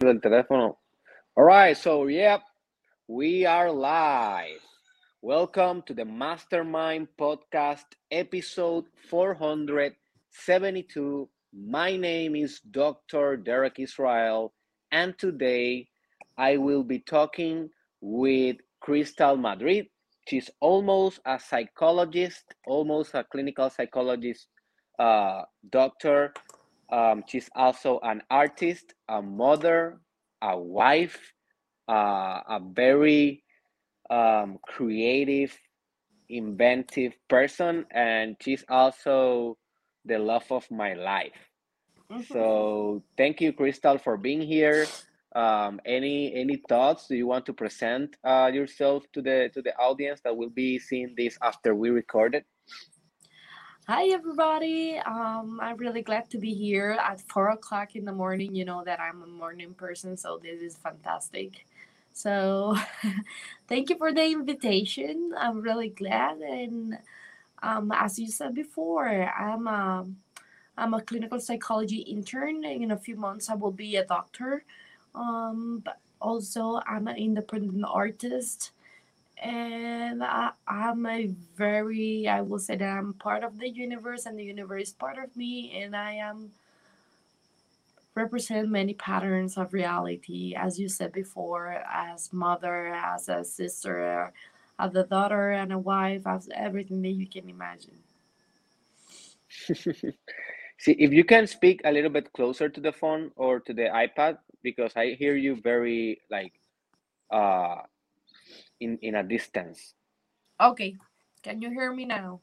del teléfono. All right, so yep, we are live. Welcome to the Mastermind Podcast, episode 472. My name is Dr. Derek Israel, and today I will be talking with Crystal Madrid. She's almost a psychologist, almost a clinical psychologist uh, doctor um, she's also an artist, a mother, a wife, uh, a very um, creative, inventive person, and she's also the love of my life. Mm-hmm. So thank you, Crystal, for being here. Um, any any thoughts? Do you want to present uh, yourself to the to the audience that will be seeing this after we record it? Hi, everybody. Um, I'm really glad to be here at four o'clock in the morning. You know that I'm a morning person, so this is fantastic. So, thank you for the invitation. I'm really glad. And um, as you said before, I'm a, I'm a clinical psychology intern. In a few months, I will be a doctor. Um, but also, I'm an independent artist and I, I'm a very, I will say that I'm part of the universe and the universe is part of me, and I am represent many patterns of reality, as you said before, as mother, as a sister, as a daughter and a wife, as everything that you can imagine. See, if you can speak a little bit closer to the phone or to the iPad, because I hear you very like uh in in a distance. Okay, can you hear me now?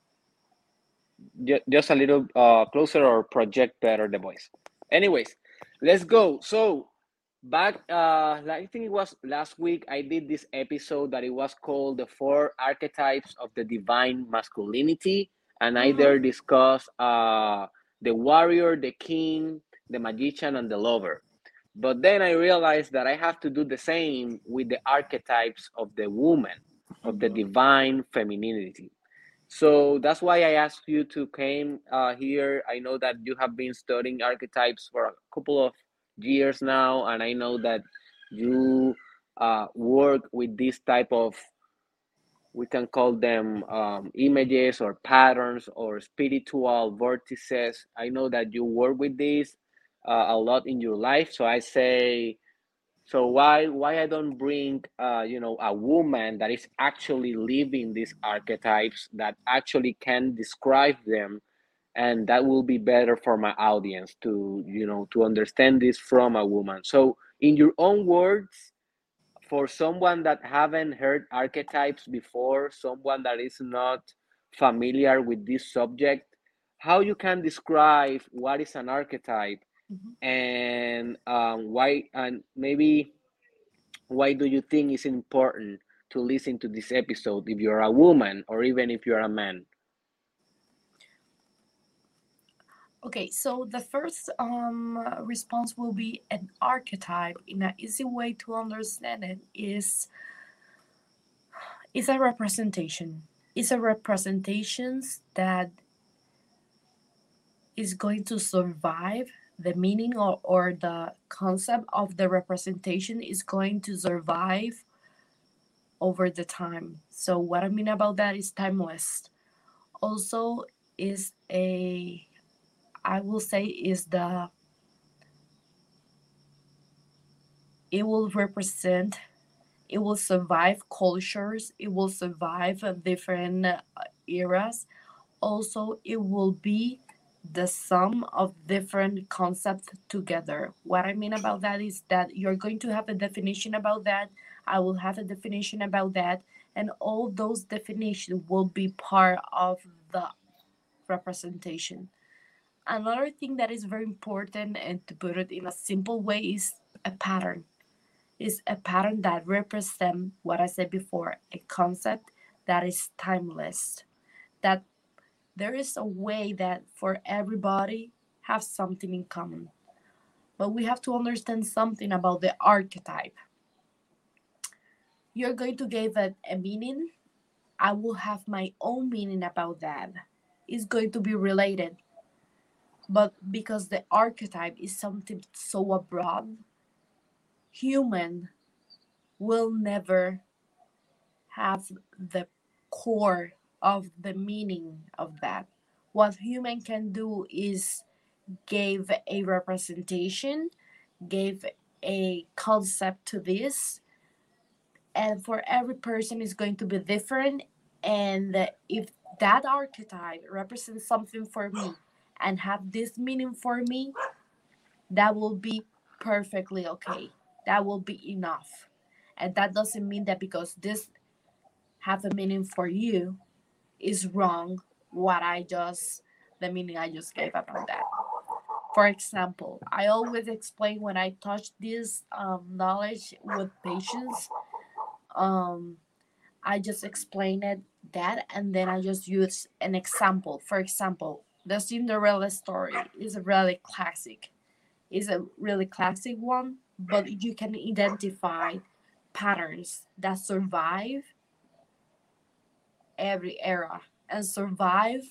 Just a little uh, closer or project better the voice. Anyways, let's go. So back uh i think it was last week i did this episode that it was called the four archetypes of the divine masculinity and i mm-hmm. there discussed uh the warrior the king the magician and the lover but then I realized that I have to do the same with the archetypes of the woman, of the mm-hmm. divine femininity. So that's why I asked you to came uh, here. I know that you have been studying archetypes for a couple of years now, and I know that you uh, work with this type of we can call them um, images or patterns or spiritual vortices. I know that you work with this uh, a lot in your life. So I say, so why why I don't bring uh, you know a woman that is actually living these archetypes that actually can describe them, and that will be better for my audience to you know to understand this from a woman. So in your own words, for someone that haven't heard archetypes before, someone that is not familiar with this subject, how you can describe what is an archetype mm-hmm. and um, why and maybe why do you think it's important to listen to this episode if you're a woman or even if you're a man okay so the first um, response will be an archetype in an easy way to understand it is is a representation it's a representations that is going to survive the meaning or, or the concept of the representation is going to survive over the time. So what I mean about that is timeless. Also is a I will say is the it will represent it will survive cultures it will survive different uh, eras also it will be the sum of different concepts together. What I mean about that is that you're going to have a definition about that. I will have a definition about that. And all those definitions will be part of the representation. Another thing that is very important and to put it in a simple way is a pattern. Is a pattern that represents what I said before, a concept that is timeless, that there is a way that for everybody have something in common. But we have to understand something about the archetype. You're going to give it a meaning. I will have my own meaning about that. It's going to be related. But because the archetype is something so abroad human will never have the core of the meaning of that. What human can do is give a representation, gave a concept to this, and for every person is going to be different. And if that archetype represents something for me and have this meaning for me, that will be perfectly okay. That will be enough. And that doesn't mean that because this have a meaning for you is wrong what I just the meaning I just gave about that. For example, I always explain when I touch this um, knowledge with patients, um, I just explain it that and then I just use an example. For example, the Cinderella story is a really classic. Is a really classic one, but you can identify patterns that survive every era and survive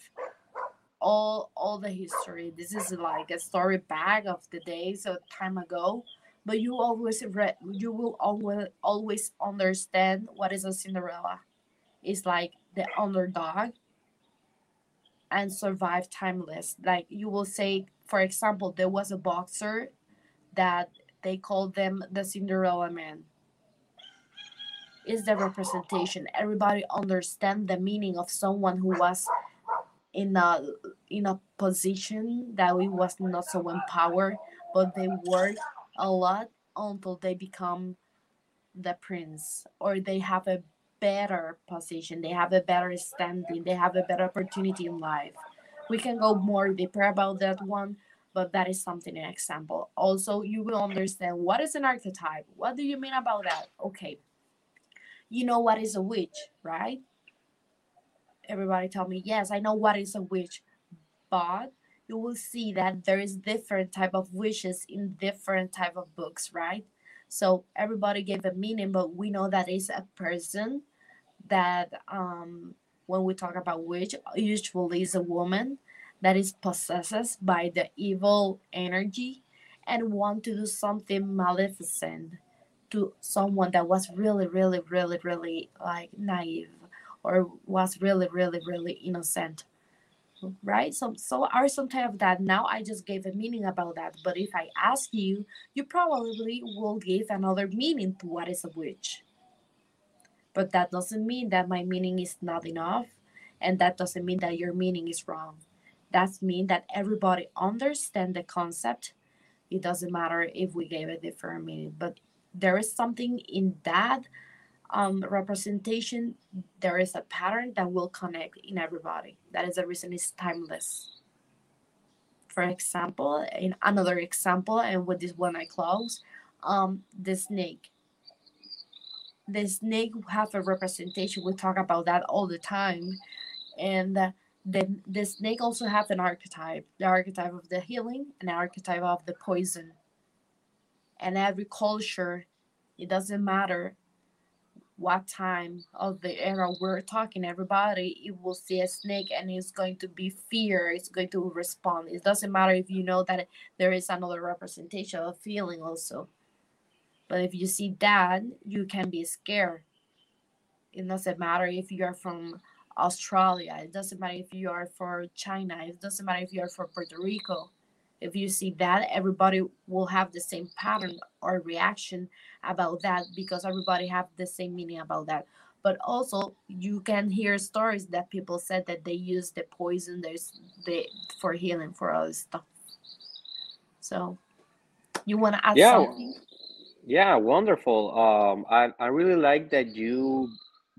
all all the history. This is like a story bag of the days of time ago, but you always read you will always always understand what is a Cinderella. It's like the underdog and survive timeless. Like you will say, for example, there was a boxer that they called them the Cinderella man. Is the representation. Everybody understand the meaning of someone who was in a in a position that we was not so empowered, but they work a lot until they become the prince or they have a better position, they have a better standing, they have a better opportunity in life. We can go more deeper about that one, but that is something an example. Also, you will understand what is an archetype. What do you mean about that? Okay. You know what is a witch, right? everybody tell me yes i know what is a witch. But you will see that there is different type of wishes in different type of books right? So everybody gave a meaning but we know that is a person that um when we talk about witch usually is a woman that is possessed by the evil energy and want to do something maleficent to someone that was really really really really like naive or was really really really innocent right? So so are some type of that. Now i just gave a meaning about that but if i ask you you probably will give another meaning to what is a witch. But that doesn't mean that my meaning is not enough and that doesn't mean that your meaning is wrong. That means that everybody understand the concept. It doesn't matter if we gave a different meaning but there is something in that um, representation, there is a pattern that will connect in everybody. That is the reason it's timeless. For example, in another example, and with this one I close, um, the snake. The snake have a representation. We talk about that all the time, and the the, the snake also have an archetype. The archetype of the healing, an archetype of the poison. And every culture, it doesn't matter what time of the era we're talking everybody it will see a snake and it's going to be fear it's going to respond. It doesn't matter if you know that there is another representation of feeling also. But if you see that you can be scared. It doesn't matter if you are from australia it doesn't matter if you are for china it doesn't matter if you are from puerto rico if you see that everybody will have the same pattern or reaction about that because everybody have the same meaning about that. But also you can hear stories that people said that they use the poison there's the for healing for all this stuff. So you want to add Yeah, something? yeah, wonderful. Um, I, I really like that you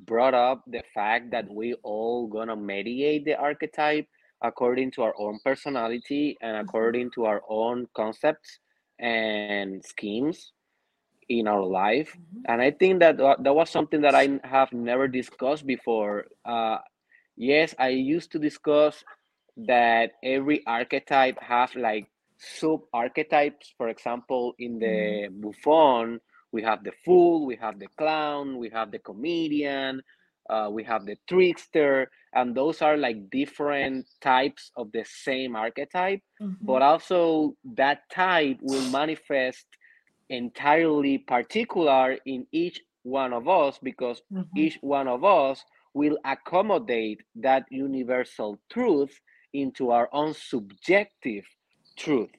brought up the fact that we all gonna mediate the archetype according to our own personality and Mhm, according to our own concepts and schemes in our life. mhm, And I think that that was something that I have never discussed before. Uh, yes, I used to discuss that every archetype have like sub archetypes. For example, in the buffoon, we have the fool, we have the clown, we have the comedian, uh, we have the trickster, and those are like different types of the same archetype. mhm, But also, that type will manifest entirely particular in each one of us because Mhm. each one of us will accommodate that universal truth into our own subjective truth.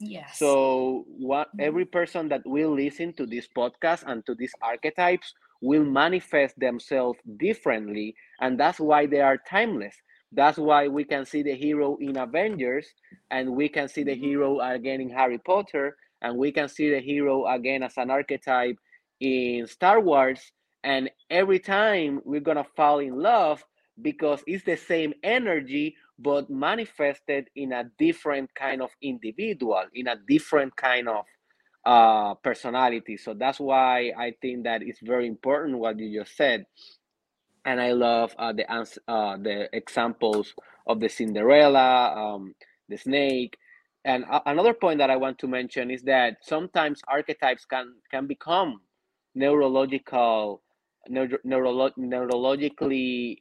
Yes. So what Mhm. every person that will listen to this podcast and to these archetypes will manifest themselves differently, and that's why they are timeless. That's why we can see the hero in Avengers, and we can see the hero mm-hmm. again in Harry Potter, and we can see the hero again as an archetype in Star Wars. And every time we're gonna fall in love because it's the same energy, but manifested in a different kind of individual, in a different kind of uh, personality. So that's why I think that it's very important what you just said. And I love uh, the uh, the examples of the Cinderella, um, the snake. And another point that I want to mention is that sometimes archetypes can can become neurological, neuro, neurolo- neurologically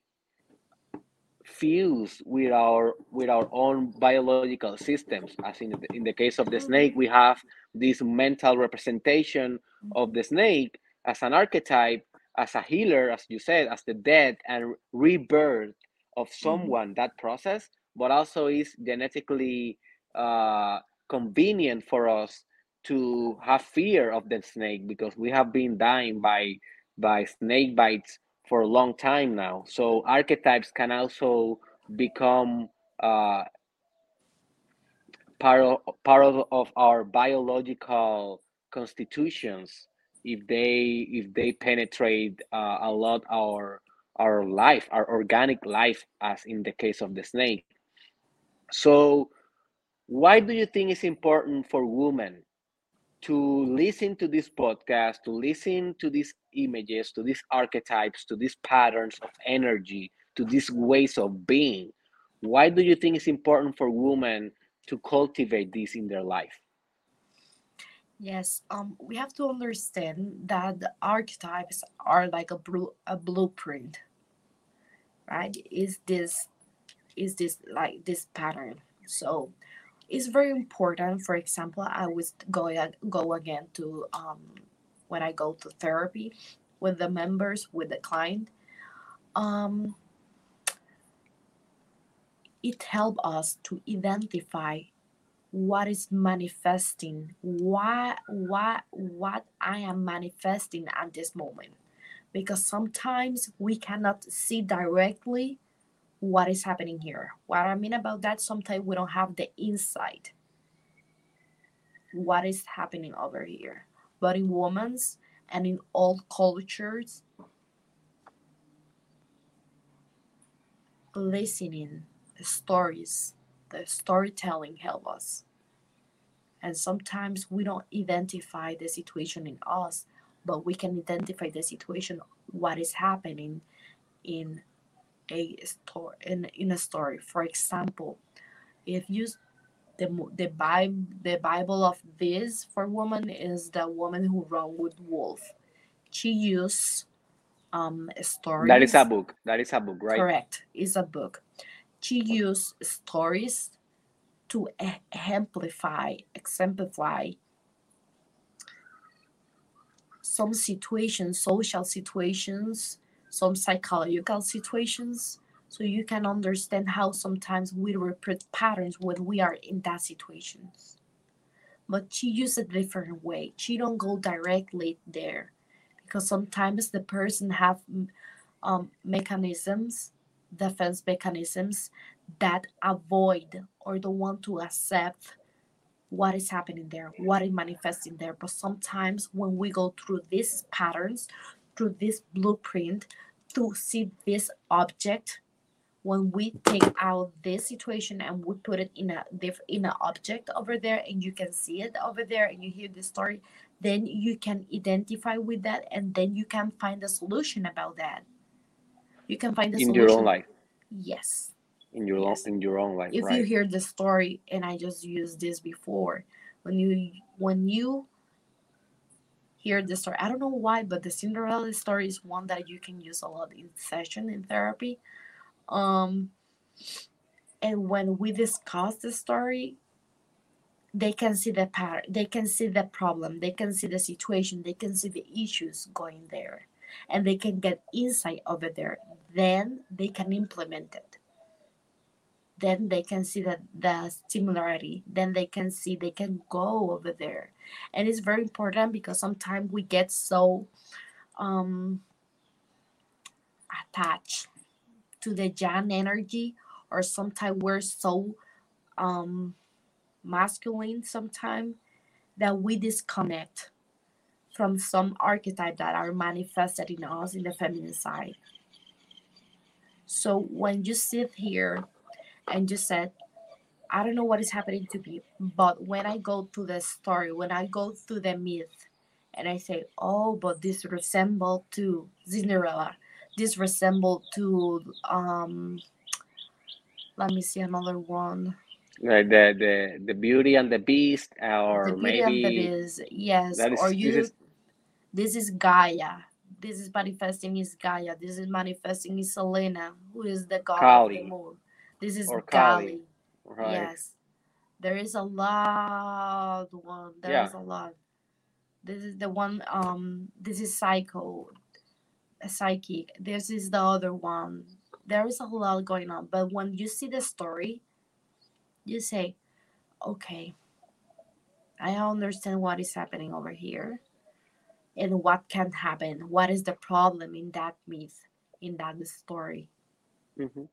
fuse with our with our own biological systems. As in the, in the case of the snake we have this mental representation of the snake as an archetype as a healer as you said as the death and rebirth of someone that process but also is genetically uh, convenient for us to have fear of the snake because we have been dying by by snake bites for a long time now. So archetypes can also become uh, part of, part of, our biological constitutions if they if they penetrate uh, a lot our our life, our organic life, as in the case of the snake. So, why do you think it's important for women to listen to this podcast, to listen to these images, to these archetypes, to these patterns of energy, to these ways of being. Why do you think it's important for women to cultivate this in their life? Yes, um, we have to understand that the archetypes are like a blue a blueprint, right? Is this is this like this pattern? So it's very important. For example, I was going go again to um when I go to therapy with the members with the client. Um, it helps us to identify what is manifesting why what what i am manifesting at this moment because sometimes we cannot see directly what is happening here. What i mean about that sometimes we don't have the insight what is happening over here. But in women's and in all cultures listening the stories the storytelling help us. And sometimes we don't identify the situation in us but we can identify the situation what is happening in a story in, in a story. For example if you the the bible the bible of this for woman is the woman who run with wolf. She used um stories. That is a book. That is a book, right? correct. Is a book. She used stories to amplify, exemplify some situations social situations some psychological situations so you can understand how sometimes we repeat patterns when we are in that situations but she used a different way she don't go directly there because sometimes the person have um, mechanisms defense mechanisms that avoid or don't want to accept what is happening there, what is manifesting there. But sometimes when we go through these patterns, through this blueprint, to see this object, when we take out this situation and we put it in a diff- in an object over there, and you can see it over there, and you hear the story, then you can identify with that, and then you can find a solution about that. You can find a In solution. your own life. Yes In your Yes. own in your own life, if right? you hear the story and i just used this before when you when you hear the story. I don't know why but the cinderella story is one that you can use a lot in session in therapy. Um and when we discuss the story they can see the pattern they can see the problem they can see the situation they can see the issues going there and they can get insight over there. Then they can implement it then they can see that the similarity then they can see they can go over there and it's very important because sometimes we get so um attached to the yang energy, or sometimes we're so um, masculine sometimes that we disconnect from some archetype that are manifested in us in the feminine side. So when you sit here and just said, I don't know what is happening to me, but when I go through the story, when I go through the myth, and I say, oh, but this resembled to Cinderella, this resembled to um let me see another one. Like the the the Beauty and the Beast, or the beauty and the maybe beast yes is or this you is this is gaia. This is manifesting is gaia. This is manifesting is selena who is the god of the moon this is or kali right? yes. There is a lot one. There Yeah, is a lot. This is the one um this is psycho psychic. This is the other one. There is a lot going on but when you see the story you say okay i understand what is happening over here and what can happen. What is the problem in that myth in that story? Hmm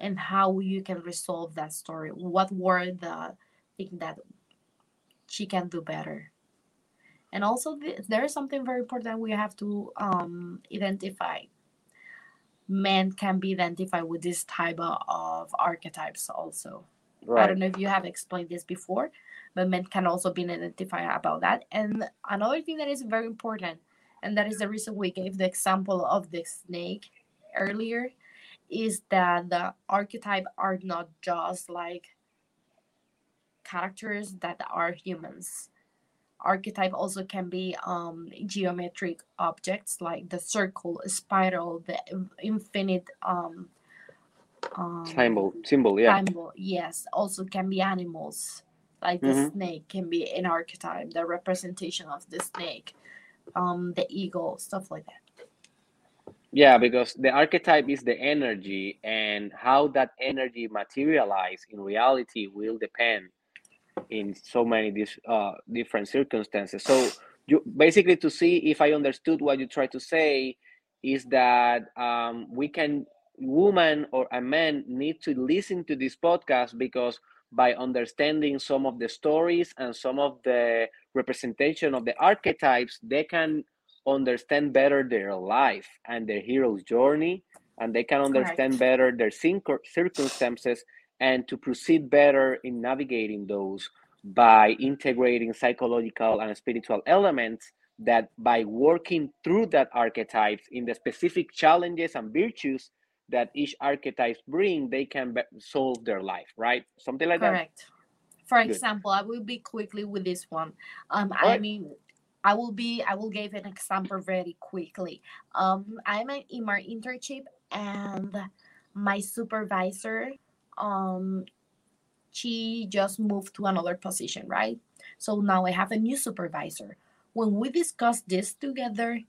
and how you can resolve that story. What were the thing that she can do better? And also th- there is something very important we have to um, identify. Men can be identified with this type of, archetypes also. Right. i don't know if you have explained this before but men can also be identified about that. And another thing that is very important and that is the reason we gave the example of the snake earlier is that the archetype are not just like characters that are humans archetype also can be um, geometric objects like the circle, spiral, the infinite um, um, Symbol, symbol, yeah. symbol. Yes, also can be animals like the hmm snake can be an archetype, the representation of the snake, um, the eagle, stuff like that. Yeah, because the archetype is the energy, and how that energy materialize in reality will depend in so many dis- uh, different circumstances. So you basically to see if I understood what you try to say is that um, we can woman or a man need to listen to this podcast because by understanding some of the stories and some of the representation of the archetypes, they can understand better their life and their hero's journey, and they can understand Correct. better their circumstances and to proceed better in navigating those by integrating psychological and spiritual elements that by working through that archetypes in the specific challenges and virtues that each archetype bring they can solve their life right something like that Correct. For good example, I will be quickly with this one. Um, I mean, I will be. I will give an example very quickly. Um, I'm in my internship, and my supervisor, um, she just moved to another position, right? So now I have a new supervisor. When we discuss this together,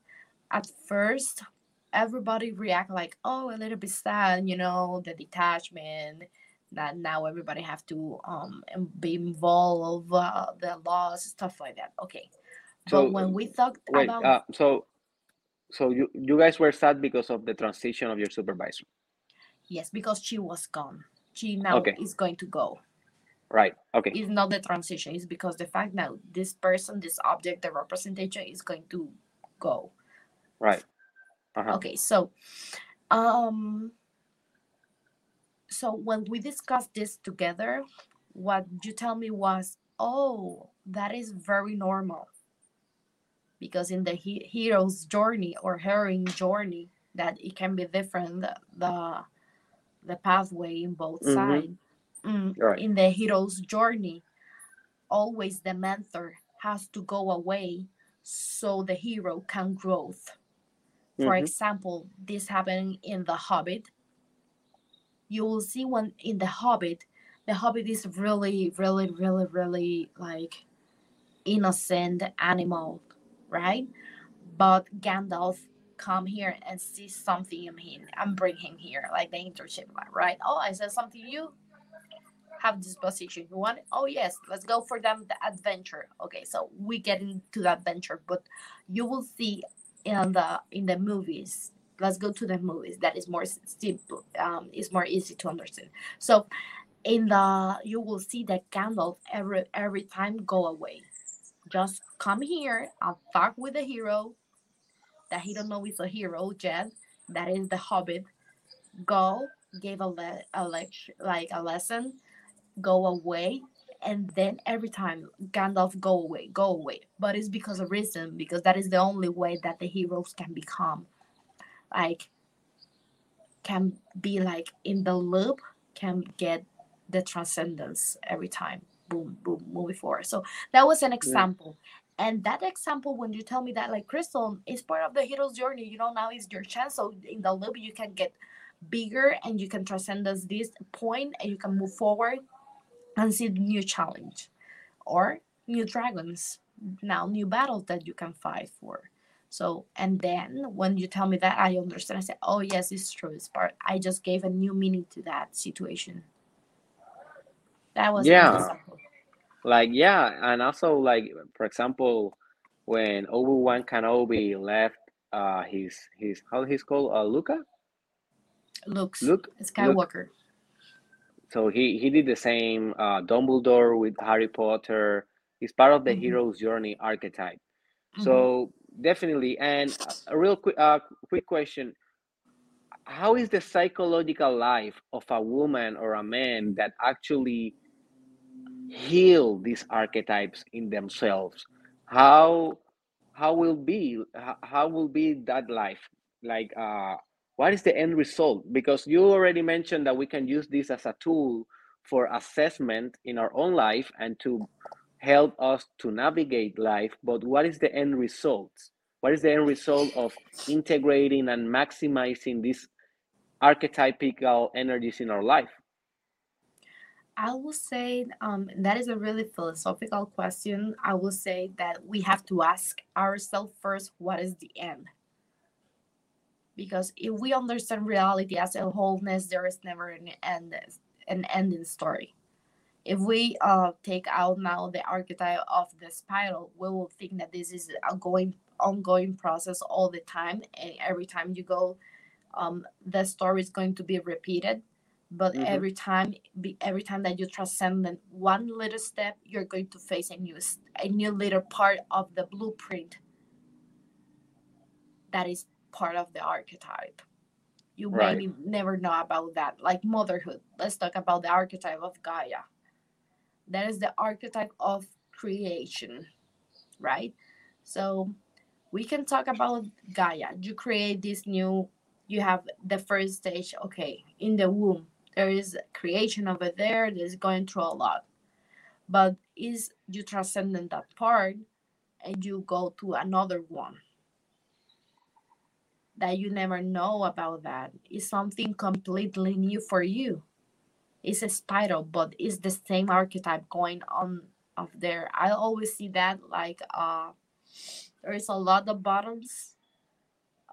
at first everybody react like, oh, a little bit sad, you know, the detachment that now everybody have to um be involved uh, the laws stuff like that. Okay, but so when we talked wait about uh, so so you you guys were sad because of the transition of your supervisor yes, because she was gone, she now okay is going to go. right okay It's not the transition. It's because the fact that this person, this object, the representation is going to go. right uh-huh Okay, so um so when we discussed this together, what you tell me was, oh, that is very normal because in the he- hero's journey or heroine journey, that it can be different the the, the pathway in both mm-hmm. sides. Mm, right in the hero's journey, always the mentor has to go away so the hero can grow For mm-hmm. example, this happened in The Hobbit. You will see when in The Hobbit, the hobbit is really really really really like innocent animal right? But gandalf come here and see something in him. And bring him here like the internship right? Oh i said something you. Have this position. You want oh yes. Let's go for them the adventure. Okay so we get into the adventure but you will see in the in the movies. Let's go to the movies. That is more simple um is more easy to understand. So in the you will see that Gandalf every every time go away just come here and talk with the hero that he don't know is a hero yet that is the hobbit go gave a, le- a lecture like a lesson go away and then every time Gandalf go away, go away. But it's because of reason, because that is the only way that the heroes can become like can be like in the loop, can get the transcendence every time. Boom, boom, moving forward. So that was an example. Yeah. And that example, when you tell me that like Crystal is part of the hero's journey, you know, now is your chance. So in the loop you can get bigger and you can transcend this point and you can move forward and see the new challenge or new dragons now new battles that you can fight for so and then when you tell me that i understand i say oh yes it's true it's part i just gave a new meaning to that situation that was yeah like yeah and also like for example when obi-wan kenobi left uh his his how he's called uh luca luke's luke? Skywalker. Luke so he he did the same uh, dumbledore with harry potter. He's part of the mm-hmm. hero's journey archetype. Mm-hmm. so definitely and a real quick uh, quick question. How is the psychological life of a woman or a man that actually heal these archetypes in themselves how how will be how will be that life like uh what is the end result? Because you already mentioned that we can use this as a tool for assessment in our own life and to help us to navigate life. But what is the end result? What is the end result of integrating and maximizing these archetypical energies in our life? I will say um, that is a really philosophical question. I will say that we have to ask ourselves first what is the end? because if we understand reality as a wholeness there is never an end an ending story if we uh, take out now the archetype of the spiral we will think that this is a going ongoing process all the time and every time you go um, the story is going to be repeated but mm-hmm. every time every time that you transcend one little step you're going to face a new a new little part of the blueprint that is part of the archetype. You right. maybe never know about that. Like motherhood. Let's talk about the archetype of Gaia. That is the archetype of creation, right? So we can talk about Gaia. You create this new, you have the first stage, okay, in the womb. There is creation over there that is going through a lot. But is you transcend that part and you go to another one that you never know about that. Is something completely new for you. It's a spiral but it's the same archetype going on of there. I always see that like uh there is a lot of bottoms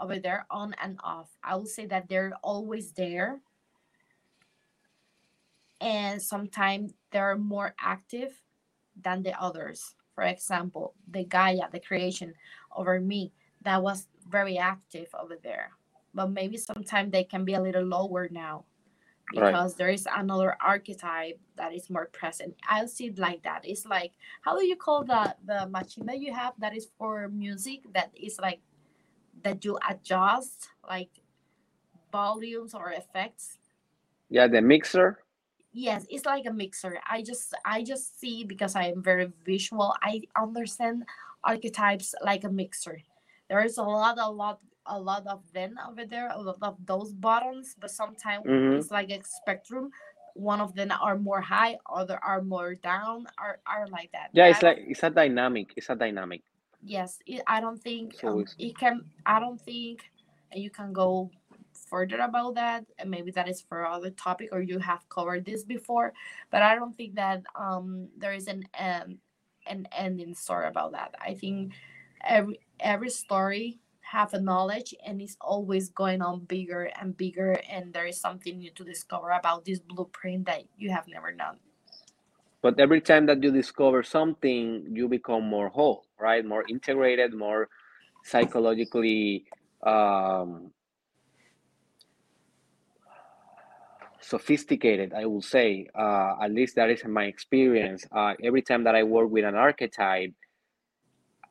over there on and off. I will say that they're always there and sometimes they're more active than the others for example the gaia the creation over me that was very active over there. But maybe sometimes they can be a little lower now because right. there is another archetype that is more present. I'll see it like that. It's like how do you call the the machine that you have that is for music that is like that you adjust like volumes or effects? Yeah, the mixer. Yes, it's like a mixer. I just I just see because I am very visual. I understand archetypes like a mixer there is a lot a lot a lot of them over there a lot of those buttons but sometimes mm-hmm. it's like a spectrum one of them are more high other are more down are, are like that yeah it's like it's a dynamic it's a dynamic yes it, i don't think um, it can i don't think you can go further about that and maybe that is for other topic or you have covered this before but i don't think that um there is an um, an ending story about that. I think every every story have a knowledge and it's always going on bigger and bigger and there is something new to discover about this blueprint that you have never known. But every time that you discover something you become more whole right? More integrated more psychologically um, sophisticated i will say uh, at least that is my experience. Uh, every time that i work with an archetype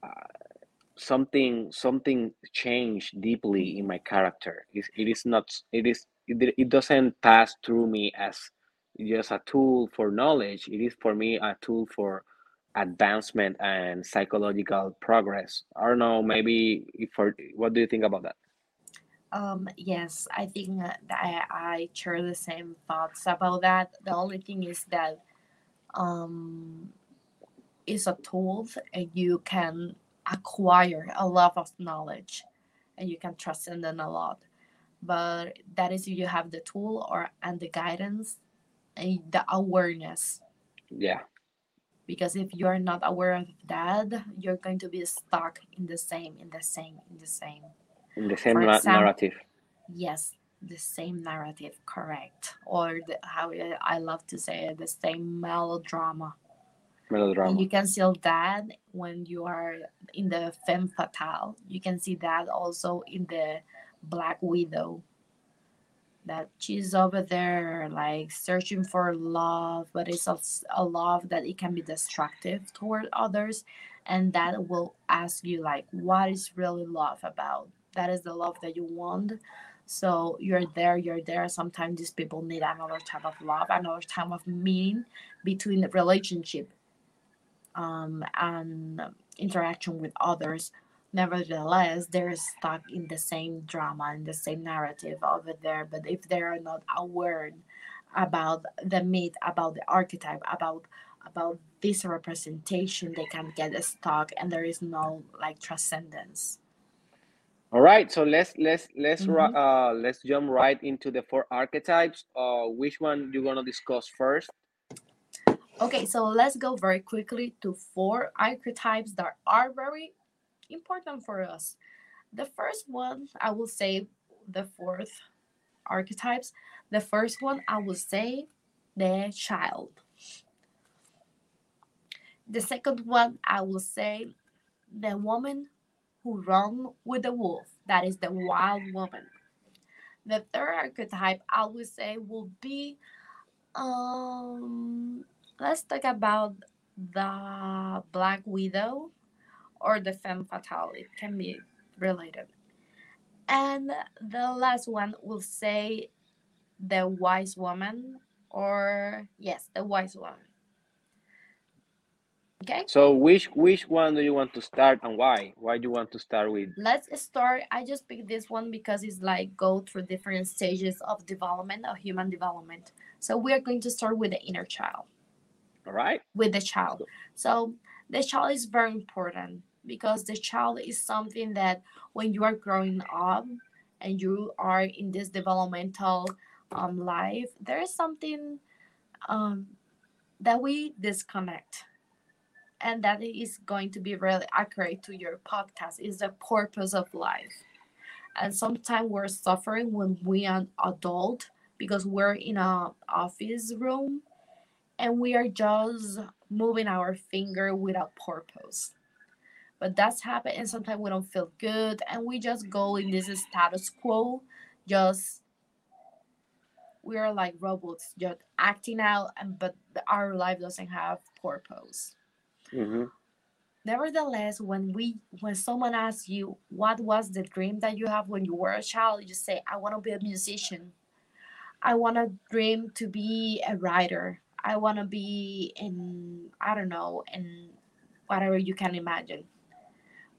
uh, something something changed deeply in my character. It, it is not it is it, it doesn't pass through me as just a tool for knowledge. It is for me a tool for advancement and psychological progress. I don't know maybe for what do you think about that um yes i think that I, I share the same thoughts about that. The only thing is that um it's a tool and you can acquire a lot of knowledge and you can trust in them a lot. But that is if you have the tool or and the guidance and the awareness. Yeah. Because if you're not aware of that you're going to be stuck in the same in the same in the same in the same na- narrative. yes the same narrative correct. Or the, how uh, i love to say it the same melodrama. Melodrama. And you can see that when you are in the femme fatale. You can see that also in the black widow. That she's over there like searching for love but it's a, a love that it can be destructive toward others. And that will ask you like what is really love about that is the love that you want. So you're there you're there. Sometimes these people need another type of love another type of meaning between the relationship um, and interaction with others. Nevertheless they're stuck in the same drama and the same narrative over there. But if they are not aware about the myth about the archetype about about this representation they can get stuck and there is no like transcendence all right so let's let's let's Mhm. uh let's jump right into the four archetypes. Uh which one you gonna discuss first? Okay so let's go very quickly to four archetypes that are very important for us. The first one i will say the fourth archetypes. The first one i will say the child. The second one i will say the woman who run with the wolf that is the wild woman. The third archetype i would say will be um let's talk about the black widow or the femme fatale it can be related. And the last one will say the wise woman or yes the wise woman okay? So which which one do you want to start and why? Why do you want to start with? Let's start i just picked this one because it's like go through different stages of development of human development. So we are going to start with the inner child. All right. With the child. So the child is very important because the child is something that when you are growing up and you are in this developmental um, life there is something um, that we disconnect and that is going to be really accurate to your podcast. Is the purpose of life. And sometimes we're suffering when we are adult because we're in a office room and we are just moving our finger without purpose. But that's happened and sometimes we don't feel good and we just go in this status quo just we are like robots just acting out and but our life doesn't have purpose hmm nevertheless when we when someone asks you what was the dream that you have when you were a child? you say i want to be a musician. I want to dream to be a writer. I want to be in i don't know in whatever you can imagine.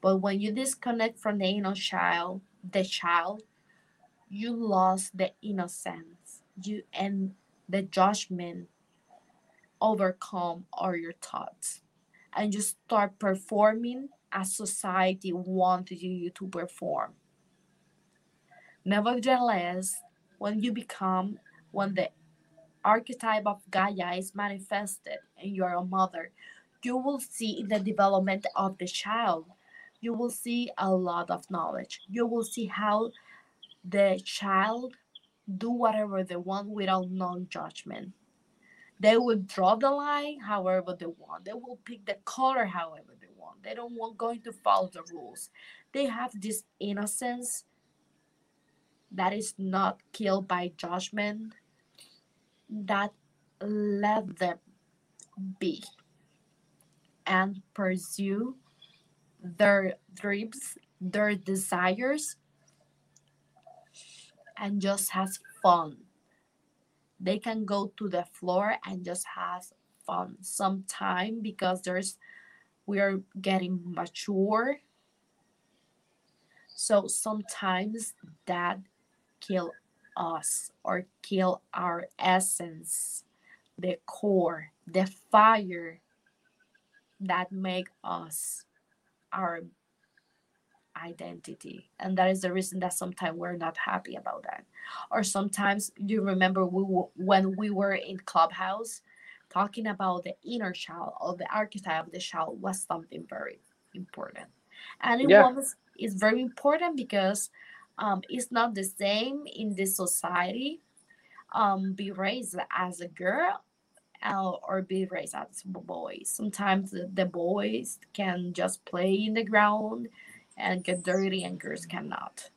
But when you disconnect from the inner child the child you lost the innocence. You and the judgment overcome all your thoughts and you start performing as society wants you to perform Nevertheless, when you become, when the archetype of Gaia is manifested and you are a mother, you will see the development of the child. You will see a lot of knowledge. You will see how the child do whatever they want without non-judgment. They will draw the line however they want. They will pick the color however they want. They don't want going to follow the rules. They have this innocence that is not killed by judgment that let them be and pursue their dreams, their desires, and just has fun. They can go to the floor and just have fun sometime because there's we are getting mature. So sometimes that kill us or kill our essence, the core, the fire that make us our identity. And that is the reason that sometimes we're not happy about that. Or sometimes you remember we when we were in clubhouse talking about the inner child or the archetype of the child was something very important. And it yeah. was it's very important because um, it's not the same in this society um, be raised as a girl uh, or be raised as boys sometimes the, the boys can just play in the ground and get dirty and girls cannot.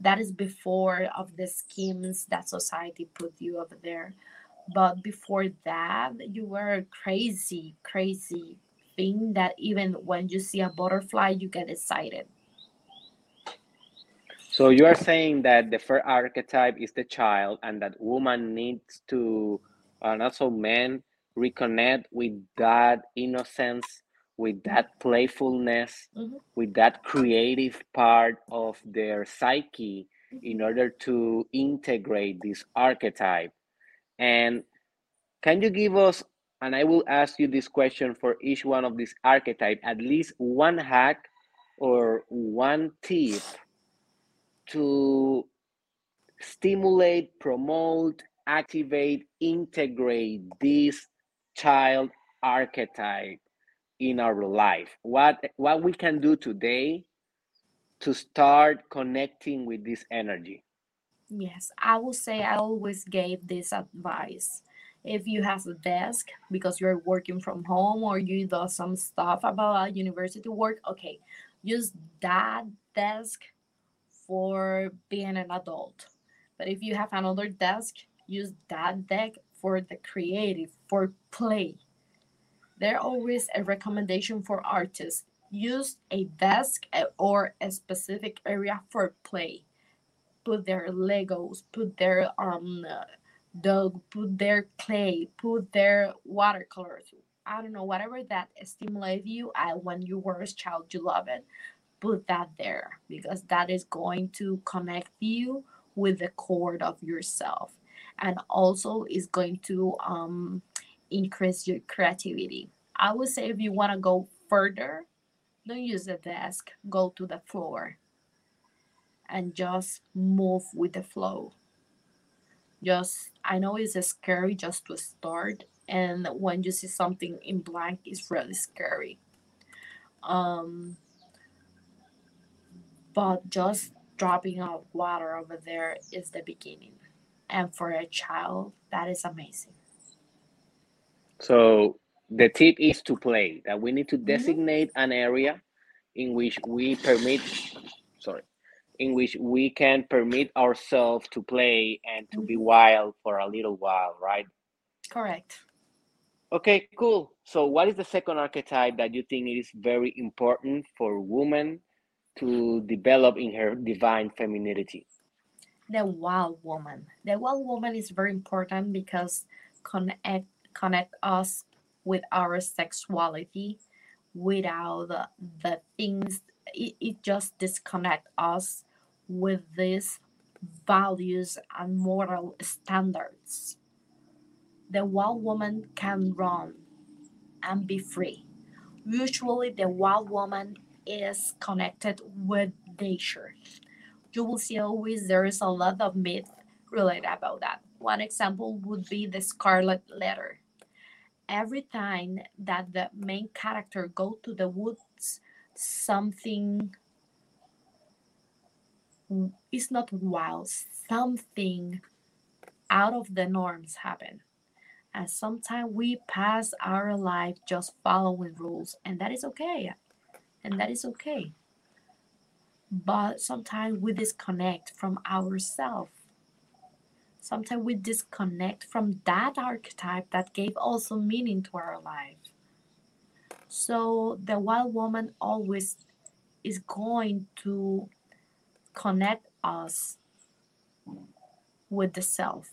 That is before of the schemes that society put you over there. But before that you were a crazy crazy thing that even when you see a butterfly you get excited. So you are saying that the first archetype is the child and that woman needs to uh, and also men reconnect with that innocence with that playfulness, mm-hmm. with that creative part of their psyche in order to integrate this archetype. And can you give us, and I will ask you this question for each one of these archetype, at least one hack or one tip to stimulate, promote, activate, integrate this child archetype in our life. What what we can do today to start connecting with this energy? Yes i will say i always gave this advice. If you have a desk because you're working from home or you do some stuff about university work okay use that desk for being an adult. But if you have another desk use that deck for the creative for play there always a recommendation for artists. Use a desk or a specific area for play. Put their Legos, put their um dog, put their clay, put their watercolors. I don't know, whatever that stimulates you I, when you were a child you love it. Put that there because that is going to connect you with the core of yourself and also is going to um increase your creativity. I would say if you want to go further, don't use the desk, go to the floor and just move with the flow. Just, I know it's scary just to start, and when you see something in blank, it's really scary. Um, but just dropping out water over there is the beginning. And for a child, that is amazing. So the tip is to play that we need to mm-hmm. designate mm-hmm. an area in which we permit sorry in which we can permit ourselves to play and to mm-hmm. be wild for a little while right correct okay cool so what is the second archetype that you think is very important for women to develop in her divine femininity the wild woman the wild woman is very important because connect connect us with our sexuality without the, the things it, it just disconnect us with these values and moral standards the wild woman can run and be free usually the wild woman is connected with nature you will see always there is a lot of myth related about that. One example would be the scarlet letter. Every time that the main character go to the woods, something is not wild, something out of the norms happen. And sometimes we pass our life just following rules, and that is okay. And that is okay. But sometimes we disconnect from ourselves. Sometimes we disconnect from that archetype that gave also meaning to our life. So the wild woman always is going to connect us with the self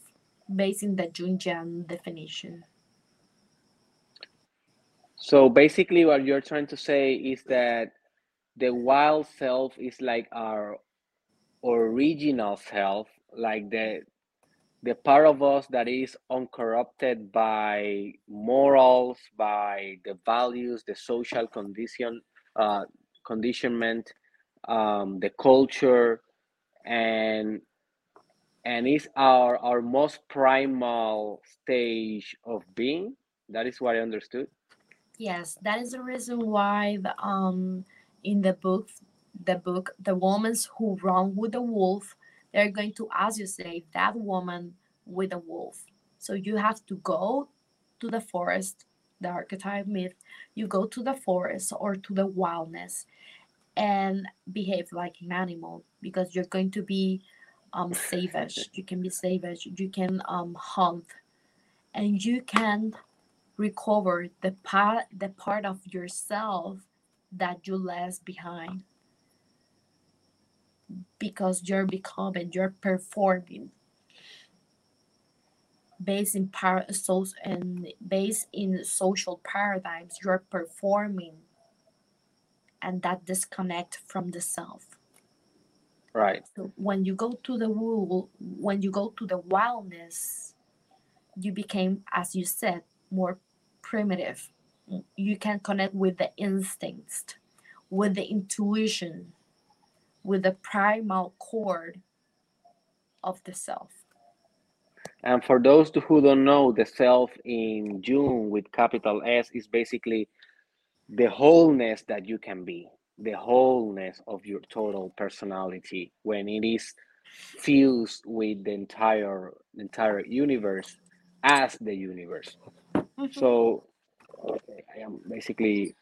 based in the Jungian definition. So basically, what you're trying to say is that the wild self is like our original self, like the the part of us that is uncorrupted by morals, by the values, the social condition, uh, conditionment, um, the culture, and and is our our most primal stage of being. That is what I understood. Yes, that is the reason why the, um in the book the book the women who run with the wolf they're going to ask you say that woman with a wolf. So you have to go to the forest the archetype myth. You go to the forest or to the wildness and behave like an animal because you're going to be um savage. You can be savage. You can um hunt. And you can recover the part the part of yourself that you left behind because you're becoming you're performing. Based in par so and based in social paradigms you're performing. And that disconnect from the self. Right. So when you go to the wool when you go to the wildness you became as you said more primitive. You can connect with the instincts with the intuition with the primal core of the self and for those who don't know the self in Jung with capital s is basically the wholeness that you can be the wholeness of your total personality when it is fused with the entire entire universe as the universe mm-hmm. so okay, i am basically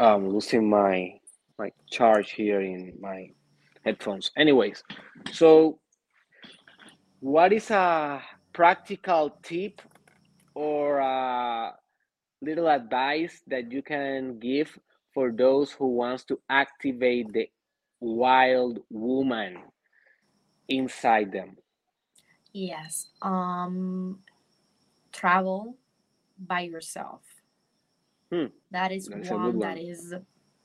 um, losing my my charge here in my headphones. Anyways so what is a practical tip or a little advice that you can give for those who wants to activate the wild woman inside them? Yes um travel by yourself. Hmm. that is one, one that is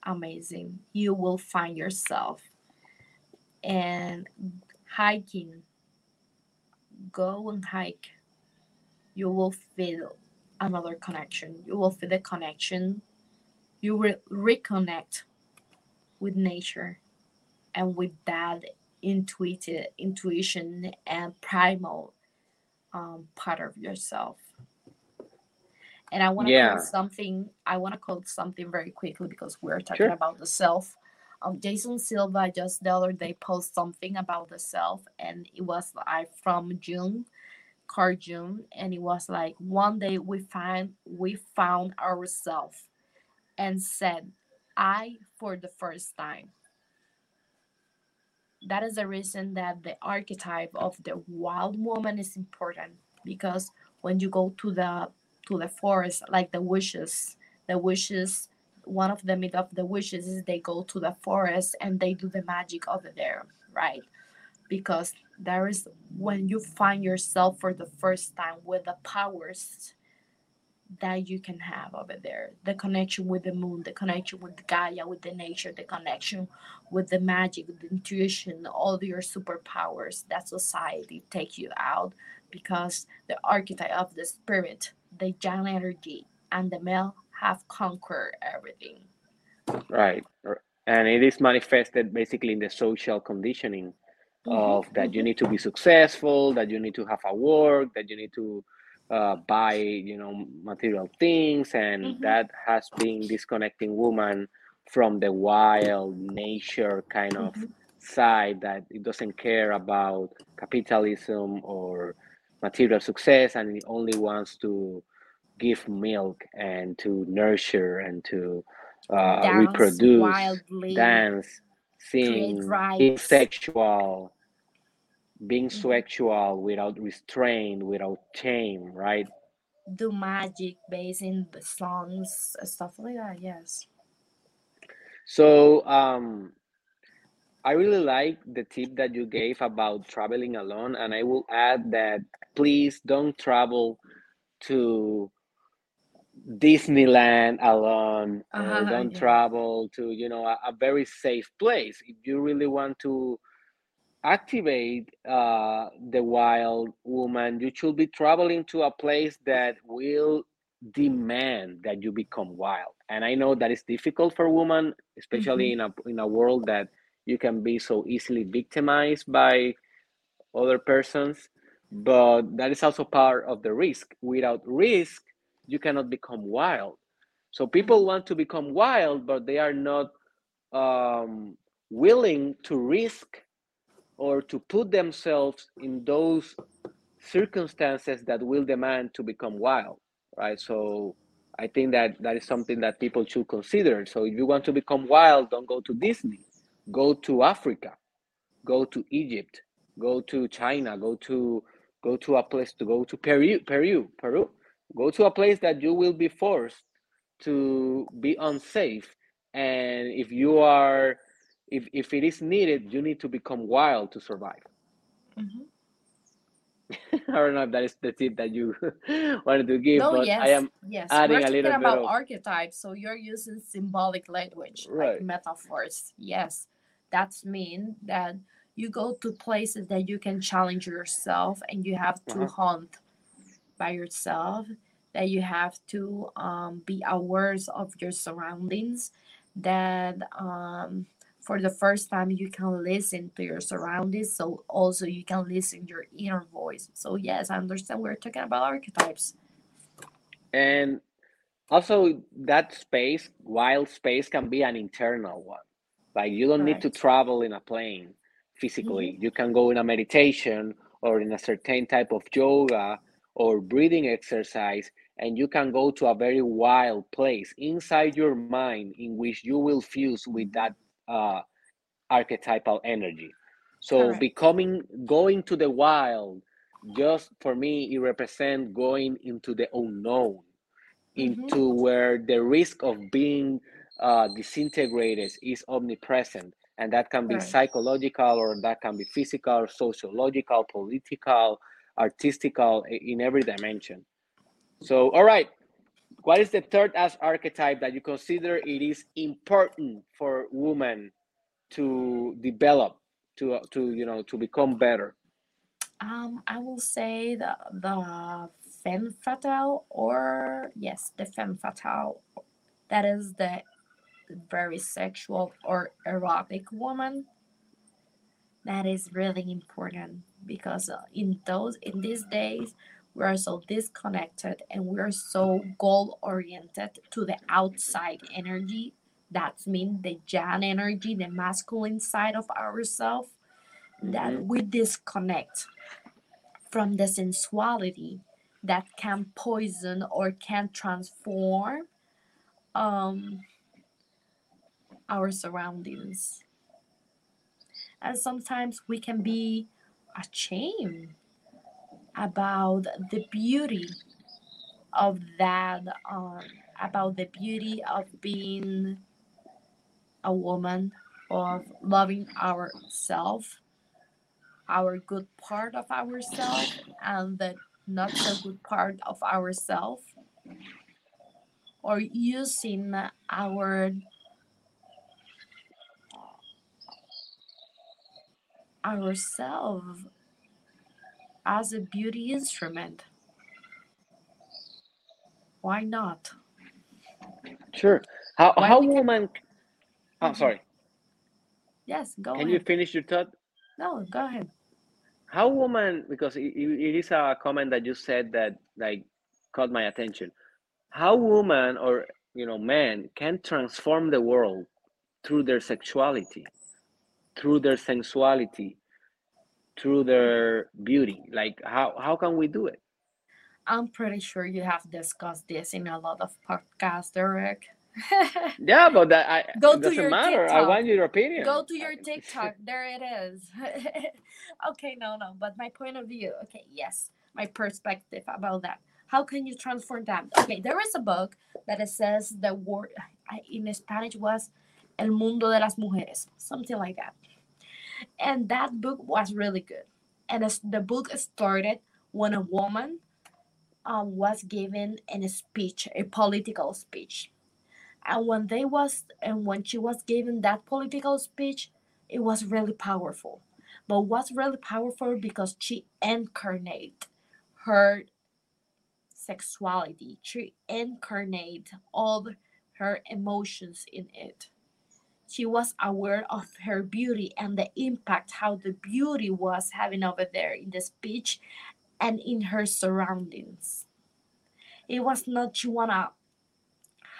amazing. You will find yourself and hiking. Go and hike. You will feel another connection. You will feel the connection. You will reconnect with nature and with that intuitive intuition and primal um, part of yourself and i want to yeah. quote something i want to quote something very quickly because we're talking sure. about the self um, jason silva just the other day posted something about the self and it was like from Jung Carl Jung, and it was like one day we find we found ourselves and said, I for the first time. That is the reason that the archetype of the wild woman is important because when you go to the to the forest, like the wishes, the wishes, one of the myth of the wishes is they go to the forest and they do the magic over there, right? Because there is when you find yourself for the first time with the powers that you can have over there the connection with the moon the connection with gaia with the nature the connection with the magic the intuition all your superpowers that society take you out because the archetype of the spirit the yang energy and the male have conquered everything right and it is manifested basically in the social conditioning Mhm, of that you mhm. need to be successful, that you need to have a work, that you need to uh, buy, you know, material things, and Mhm. that has been disconnecting woman from the wild nature kind of Mhm. side that it doesn't care about capitalism or material success, and it only wants to give milk and to nurture and to uh, Dance reproduce, wildly, dance, sing, being sexual, being Mhm. sexual without restraint, without shame, right? Do magic based in the songs, stuff like that. Yes. So um, I really like the tip that you gave about traveling alone, and I will add that please don't travel to Disneyland alone Uh-huh, don't yeah. travel to you know a, a very safe place if you really want to activate uh, the wild woman you should be traveling to a place that will demand that you become wild and i know that is difficult for women especially Mhm. in a in a world that you can be so easily victimized by other persons but that is also part of the risk. Without risk you cannot become wild. So people want to become wild but they are not um, willing to risk or to put themselves in those circumstances that will demand to become wild right? So i think that that is something that people should consider. So if you want to become wild don't go to disney go to africa go to Egypt, go to China, go to go to a place to go to Peru, Peru, Peru. Go to a place that you will be forced to be unsafe. And if you are if if it is needed, you need to become wild to survive. Mhm. I don't know if that is the tip that you wanted to give, No, but I am yes. adding We're a talking little bit about of archetypes, so you're using symbolic language, like metaphors. Yes, that's mean that you go to places that you can challenge yourself, and you have to Uh-huh. hunt by yourself. That you have to um, be aware of your surroundings. That um, for the first time you can listen to your surroundings, so also you can listen your inner voice. So yes, I understand we're talking about archetypes. And also that space, wild space can be an internal one. Like you don't need to travel in a plane physically. Mhm. You can go in a meditation or in a certain type of yoga or breathing exercise, and you can go to a very wild place inside your mind in which you will fuse with that uh, archetypal energy. So Correct. becoming going to the wild, just for me, it represents going into the unknown Mm-hmm. into where the risk of being uh, disintegrated is omnipresent. And that can be Right. psychological, or that can be physical, sociological, political, artistical, in every dimension. So, all right, what is the third as archetype that you consider it is important for women to develop, to to you know, to become better? Um, I will say the the femme fatale, or yes, the femme fatale. That is the very sexual or erotic woman. That is really important because uh, in those in these days we are so disconnected and we are so goal oriented to the outside energy. That's mean the yang energy, the masculine side of ourselves. That Mhm. we disconnect from the sensuality that can poison or can transform um, our surroundings. And sometimes we can be ashamed about the beauty of that, um, about the beauty of being a woman, of loving ourselves, our good part of ourselves, and the not so good part of ourselves, or using our ourselves as a beauty instrument. Why not? Sure. How Why how can woman? Oh, Mhm. sorry. Yes, go Can ahead. you finish your thought? No, go ahead. How woman, because it, it it is a comment that you said that like caught my attention. How woman or you know men can transform the world through their sexuality, through their sensuality, through their beauty. Like how how can we do it? I'm pretty sure you have discussed this in a lot of podcasts, Derek. Yeah, but that I, Go it to doesn't your matter. I want your opinion. Go to your TikTok. There it is. okay, no, no. But my point of view, okay, yes, my perspective about that. How can you transform that? Okay, there is a book that it says the word in Spanish was El Mundo de las Mujeres, something like that. And that book was really good. And the book started when a woman um, was given a speech, a political speech. And when they was and when she was given that political speech it was really powerful. But was really powerful because she incarnate her sexuality. She incarnate all her emotions in it she was aware of her beauty and the impact how the beauty was having over there in the speech and in her surroundings. It was not she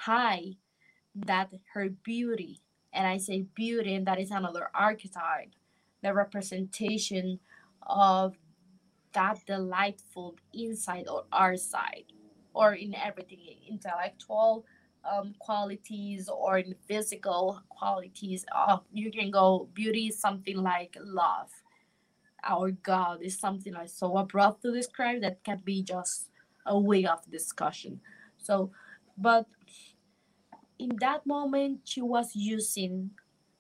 hide that her beauty, and I say beauty, and that is another archetype, the representation of that delightful inside or our side, or in everything intellectual um, qualities or in physical qualities. Oh, you can go beauty is something like love. Our God is something like so abrupt to describe that can be just a way of discussion. So, but in that moment she was using